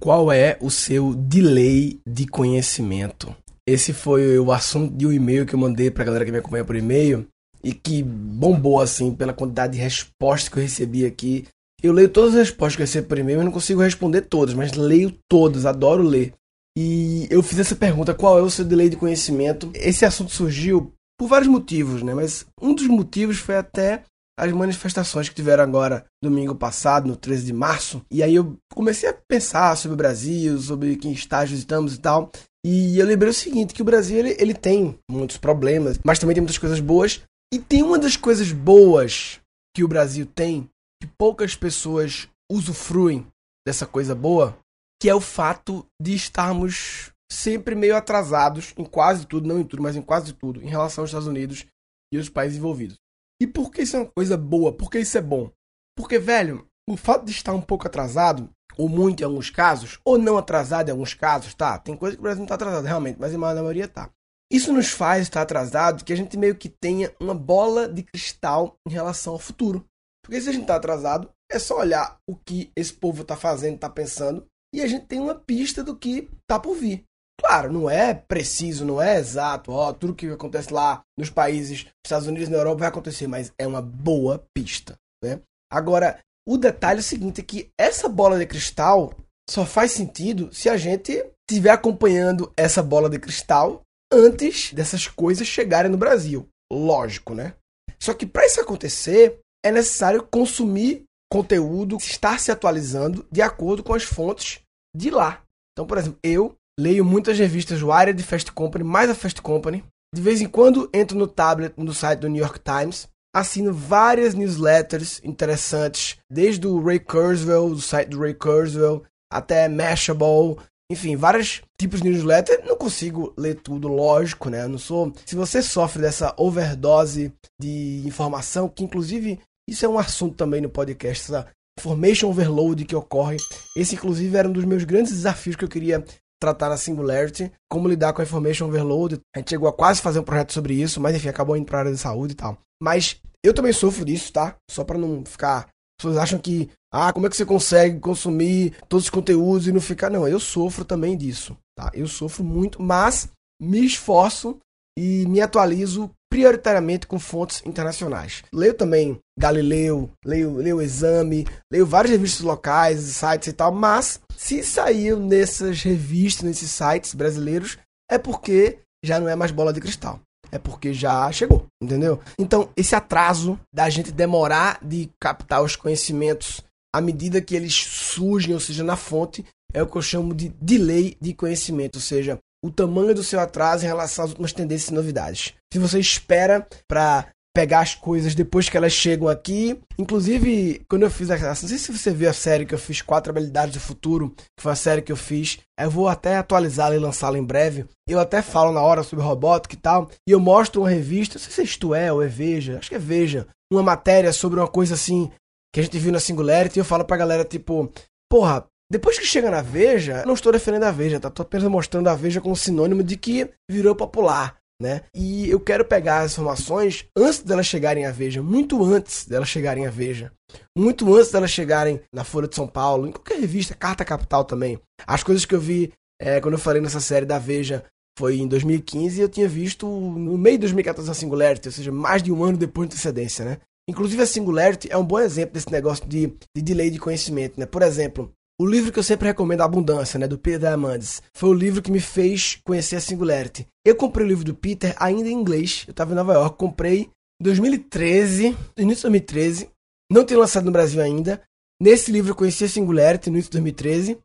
Qual é o seu delay de conhecimento? Esse foi o assunto de um e-mail que eu mandei pra galera que me acompanha por e-mail e que bombou assim pela quantidade de respostas que eu recebi aqui. Eu leio todas as respostas que eu recebo por e-mail, eu não consigo responder todas, mas leio todas, adoro ler. E eu fiz essa pergunta: qual é o seu delay de conhecimento? Esse assunto surgiu por vários motivos, né? Mas um dos motivos foi até as manifestações que tiveram agora domingo passado, no 13 de março. E aí eu comecei a pensar sobre o Brasil, sobre que estágio estamos e tal. E eu lembrei o seguinte, que o Brasil ele, ele tem muitos problemas, mas também tem muitas coisas boas. E tem uma das coisas boas que o Brasil tem, que poucas pessoas usufruem dessa coisa boa, que é o fato de estarmos sempre meio atrasados em quase tudo, não em tudo, mas em quase tudo, em relação aos Estados Unidos e os países envolvidos. E por que isso é uma coisa boa? Por que isso é bom? Porque, velho, o fato de estar um pouco atrasado, ou muito em alguns casos, ou não atrasado em alguns casos, tá? Tem coisa que o Brasil não está atrasado, realmente, mas em maioria tá. Isso nos faz estar atrasado que a gente meio que tenha uma bola de cristal em relação ao futuro. Porque se a gente está atrasado, é só olhar o que esse povo está fazendo, está pensando, e a gente tem uma pista do que tá por vir. Claro, não é preciso, não é exato, ó, tudo que acontece lá nos países, Estados Unidos na Europa vai acontecer, mas é uma boa pista, né? Agora, o detalhe é o seguinte, é que essa bola de cristal só faz sentido se a gente estiver acompanhando essa bola de cristal antes dessas coisas chegarem no Brasil. Lógico, né? Só que para isso acontecer, é necessário consumir conteúdo, estar se atualizando de acordo com as fontes de lá. Então, por exemplo, eu leio muitas revistas Wired, Fast Company, mais a Fast Company. De vez em quando entro no tablet no site do New York Times. Assino várias newsletters interessantes, desde o Ray Kurzweil, do site do Ray Kurzweil, até Mashable, enfim, vários tipos de newsletter. Não consigo ler tudo, lógico, né? Não sou. Se você sofre dessa overdose de informação, que inclusive isso é um assunto também no podcast, essa information overload que ocorre. Esse, inclusive, era um dos meus grandes desafios que eu queria tratar na Singularity, como lidar com a Information Overload. A gente chegou a quase fazer um projeto sobre isso, mas enfim, acabou indo para a área de saúde e tal. Mas eu também sofro disso, tá? Só para não ficar. As pessoas acham que, ah, como é que você consegue consumir todos os conteúdos e não ficar. Não, eu sofro também disso, tá? Eu sofro muito, mas me esforço e me atualizo prioritariamente com fontes internacionais. Leio também Galileu, leio, leio Exame, leio várias revistas locais, sites e tal, mas se saiu nessas revistas, nesses sites brasileiros, é porque já não é mais bola de cristal. É porque já chegou, entendeu? Então, esse atraso da gente demorar de captar os conhecimentos à medida que eles surgem, ou seja, na fonte, é o que eu chamo de delay de conhecimento, ou seja, o tamanho do seu atraso em relação às últimas tendências e novidades. Se você espera para pegar as coisas depois que elas chegam aqui. Inclusive, quando eu fiz a. Não sei se você viu a série que eu fiz, Quatro Habilidades do Futuro, que foi a série que eu fiz. Eu vou até atualizá-la e lançá-la em breve. Eu até falo na hora sobre robótica e tal. E eu mostro uma revista, não sei se é Isto É ou é Veja, acho que é Veja. Uma matéria sobre uma coisa assim que a gente viu na Singularity. E eu falo pra galera, tipo, porra, depois que chega na Veja, não estou defendendo a Veja, tá? Tô apenas mostrando a Veja como sinônimo de que virou popular né? E eu quero pegar as informações antes delas chegarem à Veja, muito antes delas chegarem à Veja, muito antes delas chegarem na Folha de São Paulo, em qualquer revista, Carta Capital também. As coisas que eu vi é, quando eu falei nessa série da Veja foi em 2015 e eu tinha visto no meio de 2014 a Singularity, ou seja, mais de um ano depois de antecedência, né? Inclusive a Singularity é um bom exemplo desse negócio de, de delay de conhecimento, né? Por exemplo, o livro que eu sempre recomendo, Abundância, né, do Peter Diamandis, foi o livro que me fez conhecer a Singularity. Eu comprei o livro do Peter ainda em inglês. Eu estava em Nova York, comprei em 2013, início de 2013. Não tinha lançado no Brasil ainda. Nesse livro eu conheci a Singularity no início de 2013.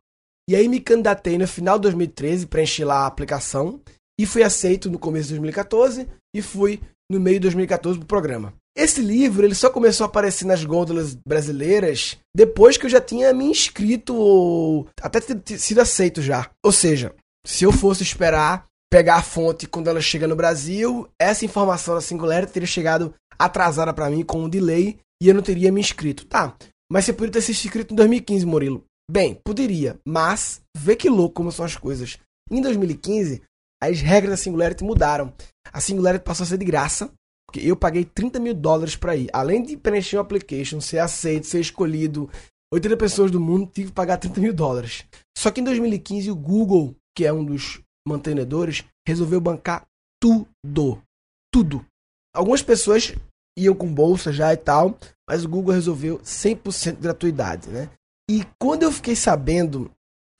E aí me candidatei no final de 2013, preenchi lá a aplicação. E fui aceito no começo de 2014 e fui no meio de 2014 pro programa. Esse livro ele só começou a aparecer nas gôndolas brasileiras depois que eu já tinha me inscrito ou até ter sido aceito já. Ou seja, se eu fosse esperar pegar a fonte quando ela chega no Brasil, essa informação da Singularity teria chegado atrasada para mim com um delay e eu não teria me inscrito. Tá, mas você poderia ter se inscrito em 2015, Murilo. Bem, poderia, mas vê que louco como são as coisas. Em 2015, as regras da Singularity mudaram. A Singularity passou a ser de graça eu paguei 30 mil dólares para ir. Além de preencher o application, ser aceito, ser escolhido, 80 pessoas do mundo tive que pagar 30 mil dólares. Só que em 2015 o Google, que é um dos mantenedores, resolveu bancar tudo. Tudo. Algumas pessoas iam com bolsa já e tal, mas o Google resolveu 100% gratuidade, né? E quando eu fiquei sabendo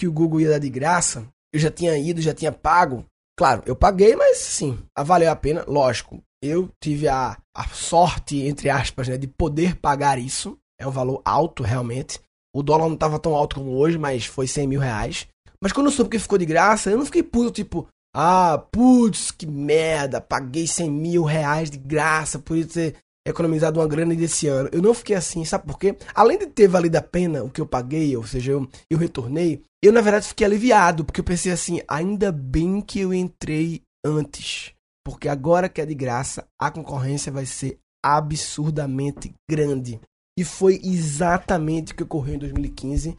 que o Google ia dar de graça, eu já tinha ido, já tinha pago. Claro, eu paguei, mas sim, valeu a pena, lógico. Eu tive a, a sorte, entre aspas, né, de poder pagar isso. É um valor alto, realmente. O dólar não estava tão alto como hoje, mas foi 100 mil reais. Mas quando eu soube que ficou de graça, eu não fiquei puto, tipo, ah, putz, que merda, paguei 100 mil reais de graça por ter economizado uma grana desse ano. Eu não fiquei assim, sabe por quê? Além de ter valido a pena o que eu paguei, ou seja, eu, eu retornei, eu na verdade fiquei aliviado, porque eu pensei assim, ainda bem que eu entrei antes. Porque agora que é de graça, a concorrência vai ser absurdamente grande. E foi exatamente o que ocorreu em 2015.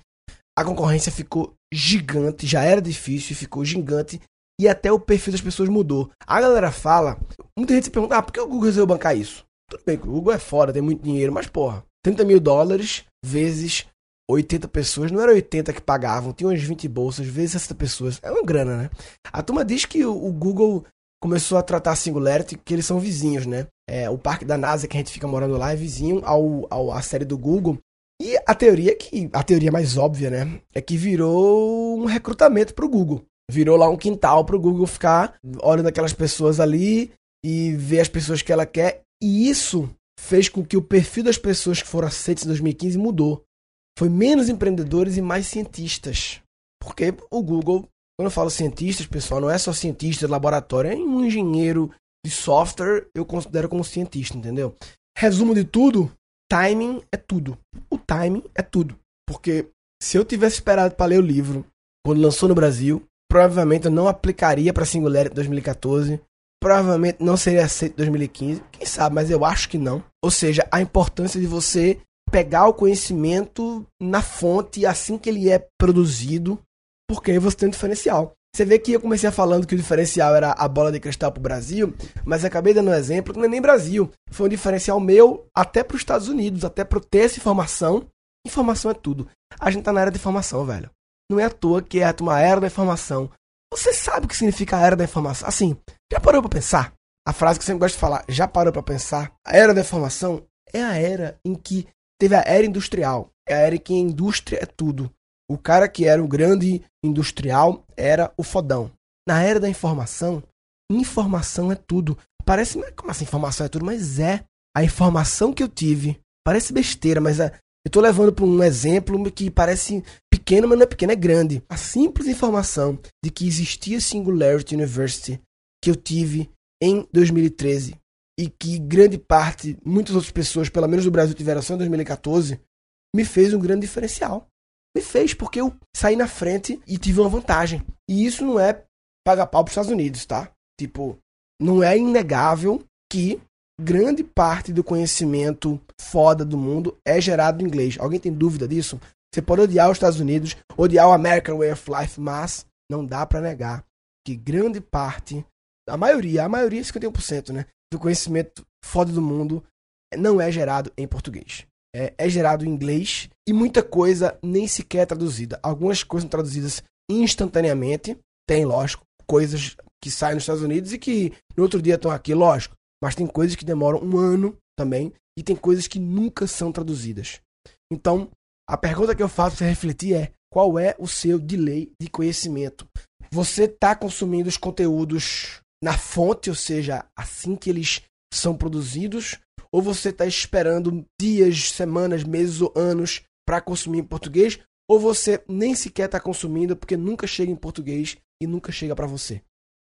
A concorrência ficou gigante, já era difícil, ficou gigante. E até o perfil das pessoas mudou. A galera fala, muita gente se pergunta, ah, por que o Google resolveu bancar isso? Tudo bem o Google é fora, tem muito dinheiro, mas porra, 30 mil dólares vezes 80 pessoas, não era 80 que pagavam, tinha umas 20 bolsas, vezes 60 pessoas. É uma grana, né? A turma diz que o, Google começou a tratar a Singularity que eles são vizinhos, né? É, o parque da NASA que a gente fica morando lá é vizinho ao, ao a série do Google. E a teoria que a teoria mais óbvia, né, é que virou um recrutamento para o Google. Virou lá um quintal para o Google ficar olhando aquelas pessoas ali e ver as pessoas que ela quer. E isso fez com que o perfil das pessoas que foram aceitas em 2015 mudou. Foi menos empreendedores e mais cientistas. Porque o Google quando eu falo cientistas, pessoal, não é só cientista de laboratório, é um engenheiro de software, eu considero como cientista, entendeu? Resumo de tudo, timing é tudo. O timing é tudo. Porque se eu tivesse esperado para ler o livro quando lançou no Brasil, provavelmente eu não aplicaria para Singularity 2014, provavelmente não seria aceito em 2015, quem sabe, mas eu acho que não. Ou seja, a importância de você pegar o conhecimento na fonte assim que ele é produzido porque aí você tem um diferencial. Você vê que eu comecei falando que o diferencial era a bola de cristal para o Brasil, mas acabei dando um exemplo que não é nem Brasil. Foi um diferencial meu até para os Estados Unidos, até para ter essa informação. Informação é tudo. A gente tá na era da informação, velho. Não é à toa que é uma era da informação. Você sabe o que significa a era da informação? Assim, já parou para pensar? A frase que eu sempre gosto de falar, já parou para pensar? A era da informação é a era em que teve a era industrial. É a era que a indústria é tudo. O cara que era o grande industrial era o fodão. Na era da informação, informação é tudo. Parece, como assim informação é tudo? Mas é. A informação que eu tive, parece besteira, mas é, eu tô levando para um exemplo que parece pequeno, mas não é pequeno, é grande. A simples informação de que existia Singularity University que eu tive em 2013 e que grande parte, muitas outras pessoas, pelo menos do Brasil, tiveram só em 2014, me fez um grande diferencial me fez, porque eu saí na frente e tive uma vantagem. E isso não é pagar pau pros Estados Unidos, tá? Tipo, não é inegável que grande parte do conhecimento foda do mundo é gerado em inglês. Alguém tem dúvida disso? Você pode odiar os Estados Unidos, odiar o American Way of Life, mas não dá para negar que grande parte, a maioria, a maioria 51%, né, do conhecimento foda do mundo não é gerado em português é, é gerado em inglês e muita coisa nem sequer é traduzida. Algumas coisas são traduzidas instantaneamente, tem, lógico, coisas que saem nos Estados Unidos e que no outro dia estão aqui, lógico, mas tem coisas que demoram um ano também e tem coisas que nunca são traduzidas. Então, a pergunta que eu faço para refletir é: qual é o seu delay de conhecimento? Você está consumindo os conteúdos na fonte, ou seja, assim que eles são produzidos, ou você está esperando dias, semanas, meses ou anos para consumir em português, ou você nem sequer está consumindo porque nunca chega em português e nunca chega para você.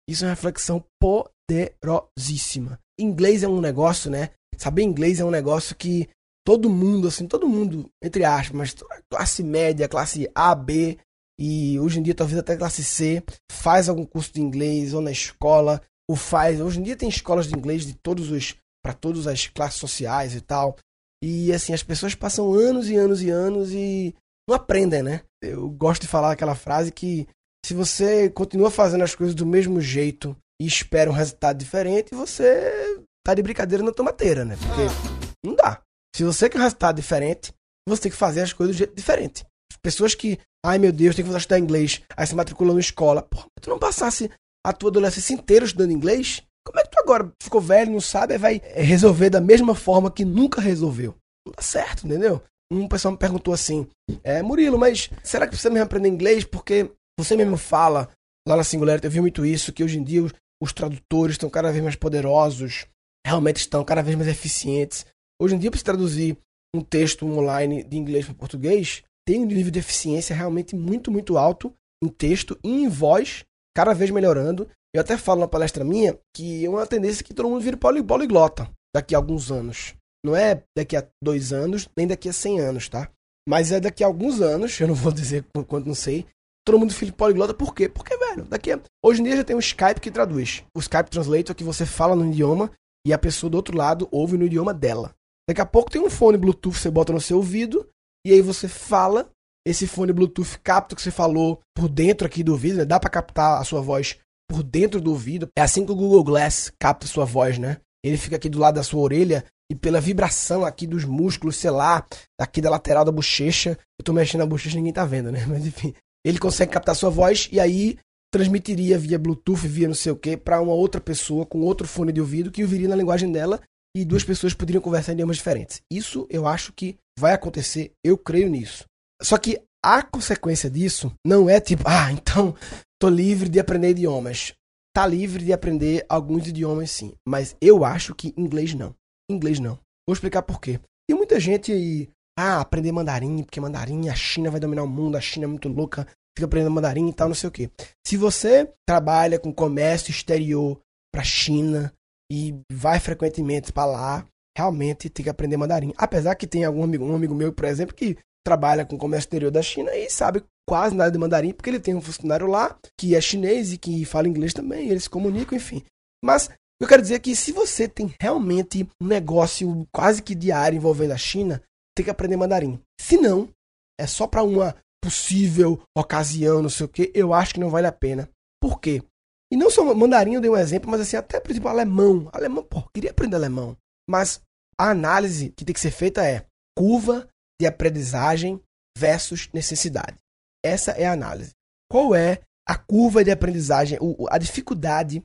Isso é uma reflexão poderosíssima. Inglês é um negócio, né? Saber inglês é um negócio que todo mundo, assim, todo mundo, entre aspas, classe média, classe A, B e hoje em dia talvez até classe C, faz algum curso de inglês ou na escola, ou faz. Hoje em dia tem escolas de inglês de todos os para todas as classes sociais e tal. E assim, as pessoas passam anos e anos e anos e não aprendem, né? Eu gosto de falar aquela frase que se você continua fazendo as coisas do mesmo jeito e espera um resultado diferente, você tá de brincadeira na tomateira, né? Porque não dá. Se você quer um resultado diferente, você tem que fazer as coisas de jeito diferente. Pessoas que, ai meu Deus, tem que estudar inglês, aí se matricula numa escola. Pô, tu não passasse a tua adolescência inteira estudando inglês? Como é que tu agora ficou velho, não sabe, vai resolver da mesma forma que nunca resolveu? Não dá certo, entendeu? Um pessoal me perguntou assim: é, Murilo, mas será que precisa mesmo aprender inglês? Porque você mesmo fala lá na Singularity, eu vi muito isso, que hoje em dia os, os tradutores estão cada vez mais poderosos, realmente estão cada vez mais eficientes. Hoje em dia, para se traduzir um texto online de inglês para português, tem um nível de eficiência realmente muito, muito alto em texto e em voz, cada vez melhorando. Eu até falo na palestra minha que é uma tendência que todo mundo vire poliglota daqui a alguns anos. Não é daqui a dois anos, nem daqui a cem anos, tá? Mas é daqui a alguns anos, eu não vou dizer quanto não sei, todo mundo filho poliglota, por quê? Porque, velho, daqui a... Hoje em dia já tem o Skype que traduz. O Skype Translator que você fala no idioma e a pessoa do outro lado ouve no idioma dela. Daqui a pouco tem um fone Bluetooth, você bota no seu ouvido e aí você fala, esse fone Bluetooth capta o que você falou por dentro aqui do ouvido, né? Dá para captar a sua voz por dentro do ouvido. É assim que o Google Glass capta a sua voz, né? Ele fica aqui do lado da sua orelha e pela vibração aqui dos músculos, sei lá, aqui da lateral da bochecha. Eu tô mexendo na bochecha, ninguém tá vendo, né? Mas enfim, ele consegue captar sua voz e aí transmitiria via Bluetooth, via não sei o que, para uma outra pessoa com outro fone de ouvido que ouviria na linguagem dela e duas pessoas poderiam conversar em idiomas diferentes. Isso eu acho que vai acontecer, eu creio nisso. Só que a consequência disso não é tipo, ah, então tô livre de aprender idiomas. Tá livre de aprender alguns idiomas sim, mas eu acho que inglês não. Inglês não. Vou explicar por quê. Tem muita gente aí, ah, aprender mandarim, porque mandarim, a China vai dominar o mundo, a China é muito louca, fica aprendendo mandarim e tal, não sei o quê. Se você trabalha com comércio exterior para China e vai frequentemente para lá, realmente tem que aprender mandarim. Apesar que tem algum amigo, um amigo meu, por exemplo, que trabalha com comércio exterior da China e sabe quase nada de mandarim, porque ele tem um funcionário lá que é chinês e que fala inglês também, eles se comunicam, enfim. Mas eu quero dizer que se você tem realmente um negócio quase que diário envolvendo a China, tem que aprender mandarim. Se não, é só para uma possível ocasião, não sei o que, eu acho que não vale a pena. Por quê? E não só mandarim, eu dei um exemplo, mas assim, até, por exemplo, alemão. Alemão, pô, queria aprender alemão. Mas a análise que tem que ser feita é curva de aprendizagem versus necessidade. Essa é a análise. Qual é a curva de aprendizagem, a dificuldade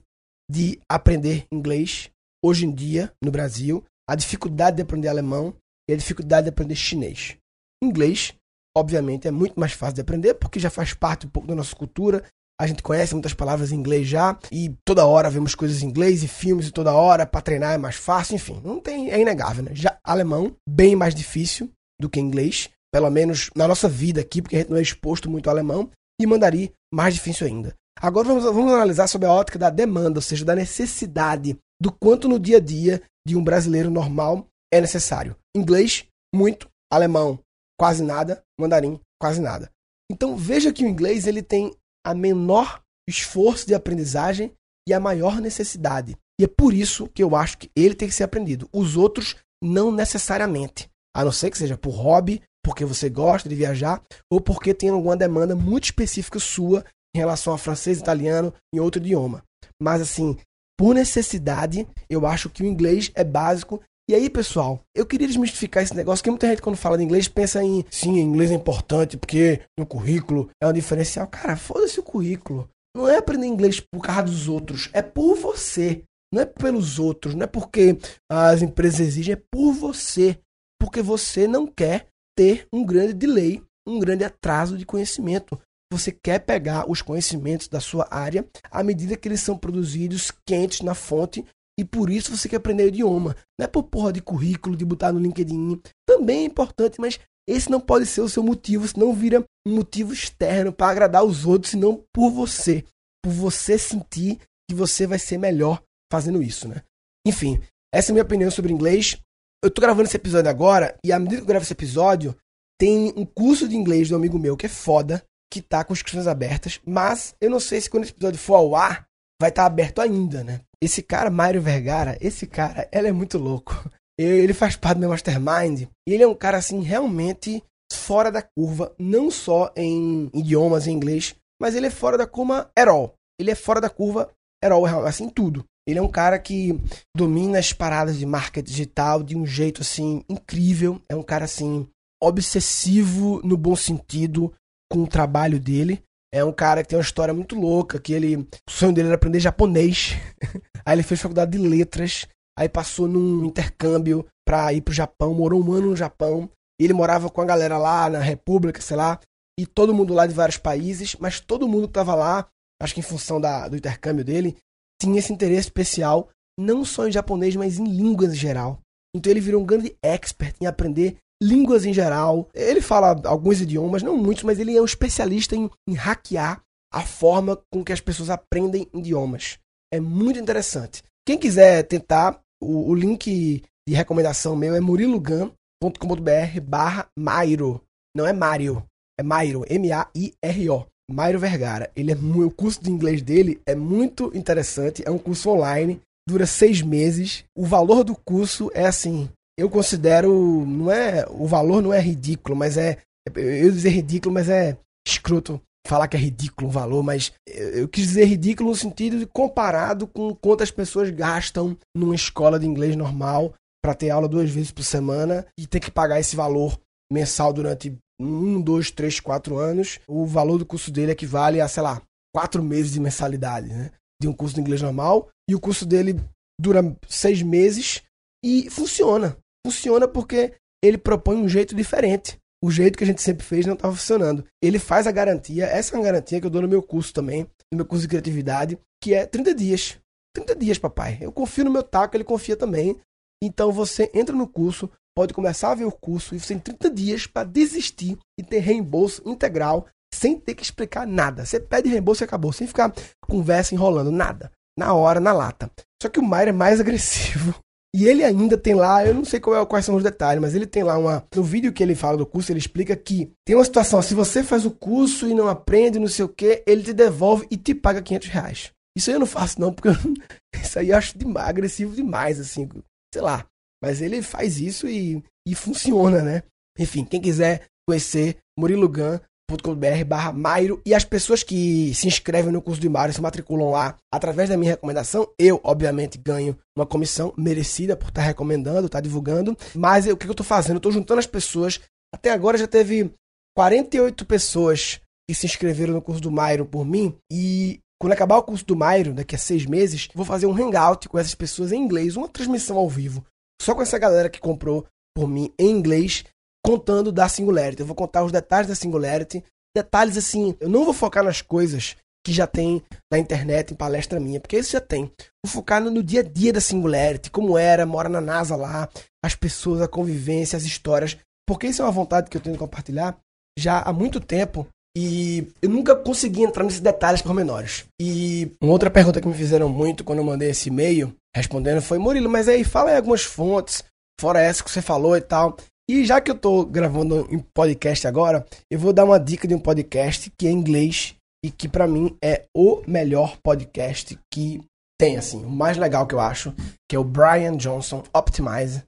de aprender inglês hoje em dia no Brasil, a dificuldade de aprender alemão e a dificuldade de aprender chinês. Inglês obviamente, é muito mais fácil de aprender, porque já faz parte um pouco da nossa cultura. A gente conhece muitas palavras em inglês já, e toda hora vemos coisas em inglês e filmes e toda hora, para treinar é mais fácil, enfim, não tem, é inegável, né? Já alemão, bem mais difícil do que inglês, pelo menos na nossa vida aqui, porque a gente não é exposto muito ao alemão, e mandarim, mais difícil ainda. Agora vamos, vamos analisar sobre a ótica da demanda, ou seja, da necessidade, do quanto no dia a dia de um brasileiro normal é necessário. Inglês, muito, alemão, quase nada, mandarim, quase nada. Então veja que o inglês ele tem a menor esforço de aprendizagem e a maior necessidade. E é por isso que eu acho que ele tem que ser aprendido. Os outros não necessariamente. A não ser que seja por hobby, porque você gosta de viajar, ou porque tem alguma demanda muito específica sua em relação a francês, italiano e outro idioma. Mas assim, por necessidade, eu acho que o inglês é básico e aí, pessoal, eu queria desmistificar esse negócio, que muita gente quando fala de inglês pensa em, sim, inglês é importante porque no currículo é um diferencial. Cara, foda-se o currículo. Não é aprender inglês por causa dos outros, é por você. Não é pelos outros, não é porque as empresas exigem, é por você. Porque você não quer ter um grande delay, um grande atraso de conhecimento. Você quer pegar os conhecimentos da sua área à medida que eles são produzidos quentes na fonte e por isso você quer aprender o idioma. Não é por porra de currículo, de botar no LinkedIn. Também é importante, mas esse não pode ser o seu motivo, senão vira um motivo externo para agradar os outros, senão por você. Por você sentir que você vai ser melhor fazendo isso, né? Enfim, essa é a minha opinião sobre inglês. Eu tô gravando esse episódio agora, e à medida que eu gravo esse episódio, tem um curso de inglês um amigo meu que é foda, que tá com inscrições abertas, mas eu não sei se quando esse episódio for ao ar, vai estar tá aberto ainda, né? Esse cara, Mário Vergara, esse cara, ele é muito louco. Ele faz parte do meu mastermind. E ele é um cara, assim, realmente fora da curva, não só em idiomas, em inglês, mas ele é fora da curva all. Ele é fora da curva all, assim, tudo. Ele é um cara que domina as paradas de marketing digital de um jeito, assim, incrível. É um cara, assim, obsessivo no bom sentido com o trabalho dele. É um cara que tem uma história muito louca, que ele. O sonho dele era aprender japonês. aí ele fez faculdade de letras, aí passou num intercâmbio pra ir pro Japão, morou um ano no Japão. Ele morava com a galera lá na República, sei lá, e todo mundo lá de vários países, mas todo mundo que tava lá, acho que em função da, do intercâmbio dele, tinha esse interesse especial, não só em japonês, mas em línguas em geral. Então ele virou um grande expert em aprender línguas em geral. Ele fala alguns idiomas, não muitos, mas ele é um especialista em, em hackear a forma com que as pessoas aprendem idiomas. É muito interessante. Quem quiser tentar, o, o link de recomendação meu é murilogan.com.br barra Mairo. Não é Mario, é Mairo, M-A-I-R-O. Mairo Vergara. Ele é o curso de inglês dele é muito interessante. É um curso online, dura seis meses. O valor do curso é assim eu considero, não é, o valor não é ridículo, mas é, eu dizer ridículo, mas é escroto falar que é ridículo o valor, mas eu quis dizer ridículo no sentido de comparado com quantas pessoas gastam numa escola de inglês normal para ter aula duas vezes por semana e ter que pagar esse valor mensal durante um, dois, três, quatro anos. O valor do curso dele equivale a, sei lá, quatro meses de mensalidade, né? De um curso de inglês normal. E o curso dele dura seis meses e funciona funciona porque ele propõe um jeito diferente. O jeito que a gente sempre fez não estava funcionando. Ele faz a garantia, essa é uma garantia que eu dou no meu curso também, no meu curso de criatividade, que é 30 dias. 30 dias, papai. Eu confio no meu taco, ele confia também. Então você entra no curso, pode começar a ver o curso e você tem 30 dias para desistir e ter reembolso integral sem ter que explicar nada. Você pede reembolso e acabou, sem ficar conversa enrolando, nada. Na hora, na lata. Só que o Maia é mais agressivo e ele ainda tem lá, eu não sei qual é, quais são os detalhes, mas ele tem lá uma. No vídeo que ele fala do curso, ele explica que tem uma situação: se você faz o curso e não aprende, não sei o que, ele te devolve e te paga 500 reais. Isso aí eu não faço, não, porque isso aí eu acho demais, agressivo demais, assim, sei lá. Mas ele faz isso e, e funciona, né? Enfim, quem quiser conhecer Murilo Gun, .com.br barra Mairo e as pessoas que se inscrevem no curso de Mairo se matriculam lá através da minha recomendação. Eu, obviamente, ganho uma comissão merecida por estar recomendando, estar divulgando. Mas eu, o que eu estou fazendo? Eu estou juntando as pessoas. Até agora já teve 48 pessoas que se inscreveram no curso do Mairo por mim. E quando acabar o curso do Mairo, daqui a seis meses, vou fazer um hangout com essas pessoas em inglês, uma transmissão ao vivo. Só com essa galera que comprou por mim em inglês contando da Singularity. Eu vou contar os detalhes da Singularity. Detalhes assim, eu não vou focar nas coisas que já tem na internet, em palestra minha, porque isso já tem. Vou focar no, dia a dia da Singularity, como era, mora na NASA lá, as pessoas, a convivência, as histórias. Porque isso é uma vontade que eu tenho de compartilhar já há muito tempo. E eu nunca consegui entrar nesses detalhes pormenores. E uma outra pergunta que me fizeram muito quando eu mandei esse e-mail, respondendo, foi: Murilo, mas aí fala aí algumas fontes, fora essa que você falou e tal. E já que eu tô gravando em podcast agora, eu vou dar uma dica de um podcast que é em inglês e que para mim é o melhor podcast que tem, assim, o mais legal que eu acho, que é o Brian Johnson Optimize,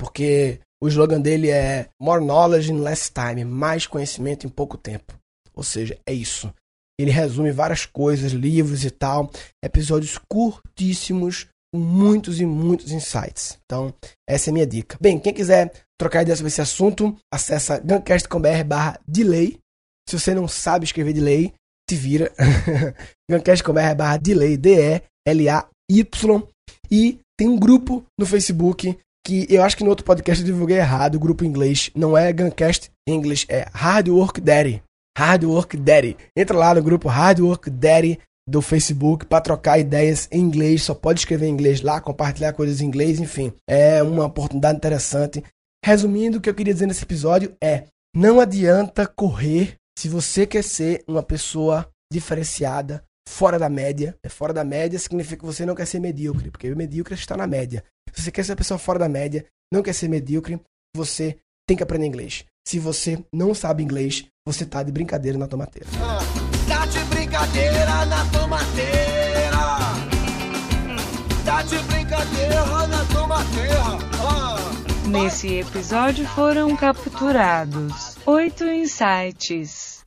porque o slogan dele é More Knowledge in Less Time, mais conhecimento em pouco tempo. Ou seja, é isso. Ele resume várias coisas, livros e tal, episódios curtíssimos, muitos e muitos insights. Então, essa é a minha dica. Bem, quem quiser trocar ideia sobre esse assunto, acessa guncast.com.br barra delay. Se você não sabe escrever delay, se vira. guncast.com.br barra delay, D-E-L-A-Y. E tem um grupo no Facebook que eu acho que no outro podcast eu divulguei errado, o grupo em inglês. Não é Guncast English, é Hard Work Daddy. Hard Work Daddy. Entra lá no grupo Hard Work Daddy do Facebook para trocar ideias em inglês. Só pode escrever em inglês lá, compartilhar coisas em inglês, enfim. É uma oportunidade interessante. Resumindo, o que eu queria dizer nesse episódio é: não adianta correr se você quer ser uma pessoa diferenciada, fora da média. É fora da média significa que você não quer ser medíocre, porque medíocre está na média. Se você quer ser uma pessoa fora da média, não quer ser medíocre, você tem que aprender inglês. Se você não sabe inglês, você tá de brincadeira na tomateira. Ah, brincadeira na tomateira. Tá de brincadeira na tomateira. Ah. Nesse episódio foram capturados oito insights.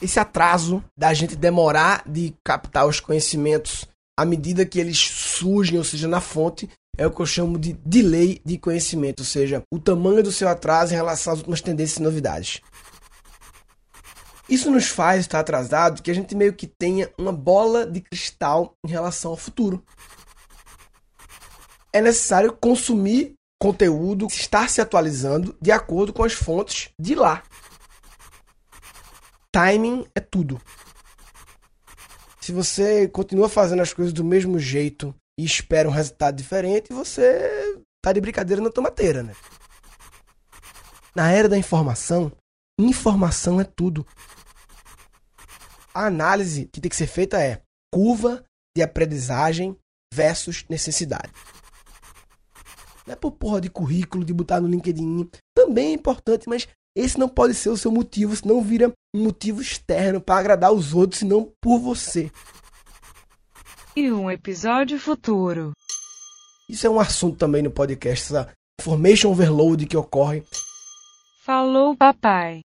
Esse atraso da gente demorar de captar os conhecimentos à medida que eles surgem, ou seja, na fonte, é o que eu chamo de delay de conhecimento, ou seja, o tamanho do seu atraso em relação às últimas tendências e novidades. Isso nos faz estar atrasado que a gente meio que tenha uma bola de cristal em relação ao futuro. É necessário consumir conteúdo, estar se atualizando de acordo com as fontes de lá. Timing é tudo. Se você continua fazendo as coisas do mesmo jeito e espera um resultado diferente, você tá de brincadeira na tomateira, né? Na era da informação, informação é tudo. A análise que tem que ser feita é curva de aprendizagem versus necessidade. Não é por porra de currículo, de botar no LinkedIn. Também é importante, mas esse não pode ser o seu motivo, senão vira um motivo externo para agradar os outros, senão por você. E um episódio futuro. Isso é um assunto também no podcast, essa information overload que ocorre. Falou, papai.